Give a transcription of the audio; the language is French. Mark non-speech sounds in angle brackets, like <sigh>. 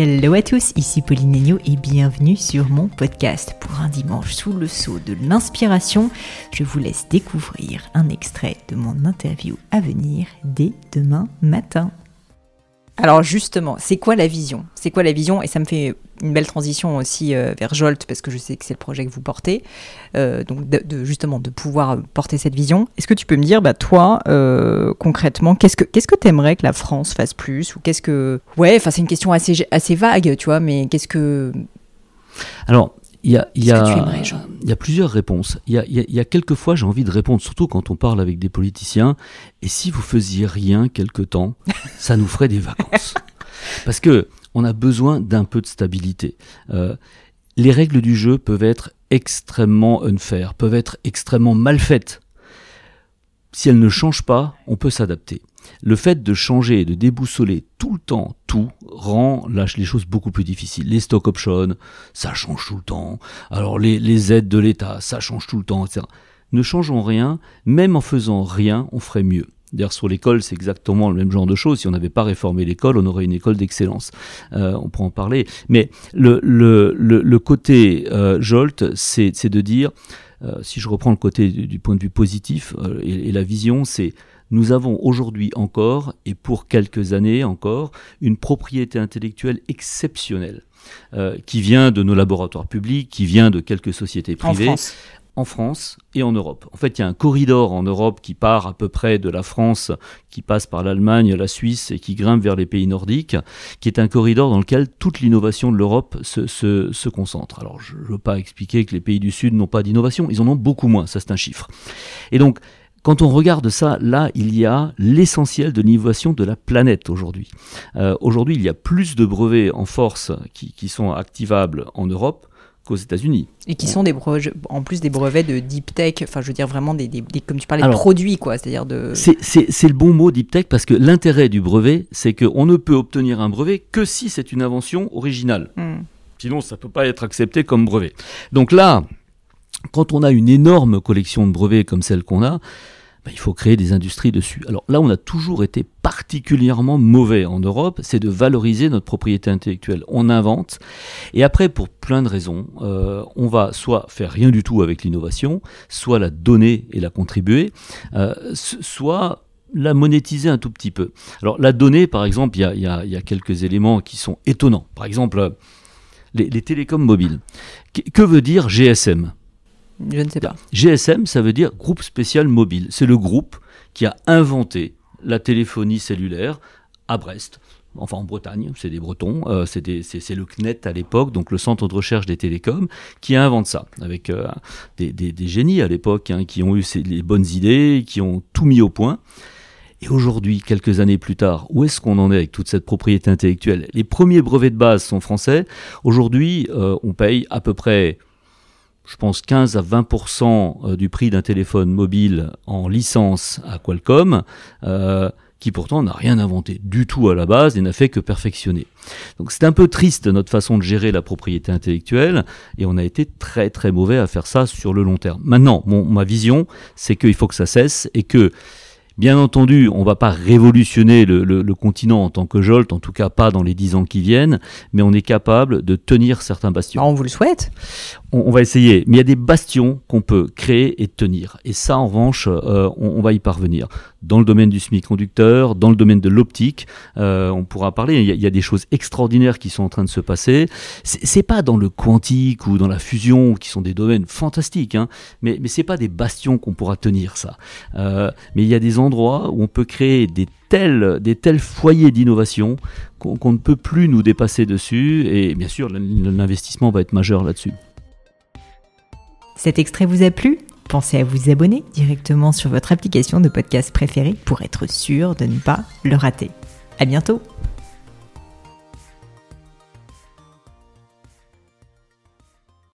Hello à tous, ici Pauline Agneau et bienvenue sur mon podcast. Pour un dimanche sous le sceau de l'inspiration, je vous laisse découvrir un extrait de mon interview à venir dès demain matin. Alors justement, c'est quoi la vision? C'est quoi la vision? Et ça me fait une belle transition aussi euh, vers Jolt, parce que je sais que c'est le projet que vous portez, euh, donc de, justement de pouvoir porter cette vision. Est-ce que tu peux me dire, bah, toi, euh, concrètement, qu'est-ce que qu'est-ce que t'aimerais que la France fasse plus Ou qu'est-ce que... Ouais, enfin c'est une question assez, assez vague, tu vois, mais qu'est-ce que... Alors, il y a, y, y a, plusieurs réponses. Il y a, y a, quelques fois, j'ai envie de répondre, surtout quand on parle avec des politiciens, et si vous faisiez rien quelque temps, <laughs> ça nous ferait des vacances. Parce que on a besoin d'un peu de stabilité. Euh, les règles du jeu peuvent être extrêmement unfair, peuvent être extrêmement mal faites. Si elles ne changent pas, on peut s'adapter. Le fait de changer et de déboussoler tout le temps tout rend les choses beaucoup plus difficiles. Les stock options, ça change tout le temps. Alors les, les aides de l'État, ça change tout le temps, etc. Ne changeons rien, même en faisant rien, on ferait mieux. D'ailleurs, sur l'école, c'est exactement le même genre de choses. Si on n'avait pas réformé l'école, on aurait une école d'excellence. Euh, on pourrait en parler. Mais le, le, le, côté euh, Jolt, c'est de dire, euh, si je reprends le côté du, point de vue positif et, la vision, c'est nous avons aujourd'hui encore, et pour quelques années encore, une propriété intellectuelle exceptionnelle. qui vient de nos laboratoires publics, qui vient de quelques sociétés privées, en France et en Europe. En fait, il y a un corridor en Europe qui part à peu près de la France, qui passe par l'Allemagne, la Suisse et qui grimpe vers les pays nordiques, qui est un corridor dans lequel toute l'innovation de l'Europe se, concentre. Alors, je ne veux pas expliquer que les pays du Sud n'ont pas d'innovation, ils en ont beaucoup moins, ça c'est un chiffre. Et donc, quand on regarde ça, là, il y a l'essentiel de l'innovation de la planète aujourd'hui. Euh, aujourd'hui, il y a plus de brevets en force qui sont activables en Europe États-Unis. Et qui sont des brevets, en plus des brevets de deep tech, enfin je veux dire vraiment des, comme tu parlais, de produits quoi, c'est-à-dire de. C'est le bon mot deep tech parce que l'intérêt du brevet, c'est qu'on ne peut obtenir un brevet que si c'est une invention originale. Hmm. Sinon, ça ne peut pas être accepté comme brevet. Donc là, quand on a une énorme collection de brevets comme celle qu'on a, ben, il faut créer des industries dessus. Alors là, on a toujours été particulièrement mauvais en Europe, c'est de valoriser notre propriété intellectuelle. On invente, et après, pour plein de raisons, euh, on va soit faire rien du tout avec l'innovation, soit la donner et la contribuer, euh, soit la monétiser un tout petit peu. Alors la donnée, par exemple, il y a, quelques éléments qui sont étonnants. Par exemple, les, télécoms mobiles. que veut dire GSM je ne sais pas. GSM, ça veut dire groupe spécial mobile. C'est le groupe qui a inventé la téléphonie cellulaire à Brest. Enfin, en Bretagne, c'est des Bretons, euh, c'est le CNET à l'époque, donc le Centre de recherche des télécoms, qui invente ça, avec euh, des, génies à l'époque, hein, qui ont eu les bonnes idées, qui ont tout mis au point. Et aujourd'hui, quelques années plus tard, où est-ce qu'on en est avec toute cette propriété intellectuelle? Les premiers brevets de base sont français. Aujourd'hui, euh, on paye à peu près je pense 15 à 20% euh, du prix d'un téléphone mobile en licence à Qualcomm, euh, qui pourtant n'a rien inventé du tout à la base et n'a fait que perfectionner. Donc c'est un peu triste notre façon de gérer la propriété intellectuelle et on a été très très mauvais à faire ça sur le long terme. Maintenant, mon, ma vision, c'est qu'il faut que ça cesse et que Bien entendu, on ne va pas révolutionner le, continent en tant que Jolt, en tout cas pas dans les dix ans qui viennent, mais on est capable de tenir certains bastions. Ah, on vous le souhaite? On, va essayer, mais il y a des bastions qu'on peut créer et tenir. Et ça, en revanche, euh, on, va y parvenir. Dans le domaine du semi-conducteur, dans le domaine de l'optique, euh, on pourra parler. Il y, a, des choses extraordinaires qui sont en train de se passer. C'est pas dans le quantique ou dans la fusion, qui sont des domaines fantastiques, hein, mais, mais c'est pas des bastions qu'on pourra tenir, ça. Euh, mais il y a des où on peut créer des tels, des tels foyers d'innovation qu'on ne peut plus nous dépasser dessus. Et bien sûr, l'investissement va être majeur là-dessus. Cet extrait vous a plu? Pensez à vous abonner directement sur votre application de podcast préférée pour être sûr de ne pas le rater. À bientôt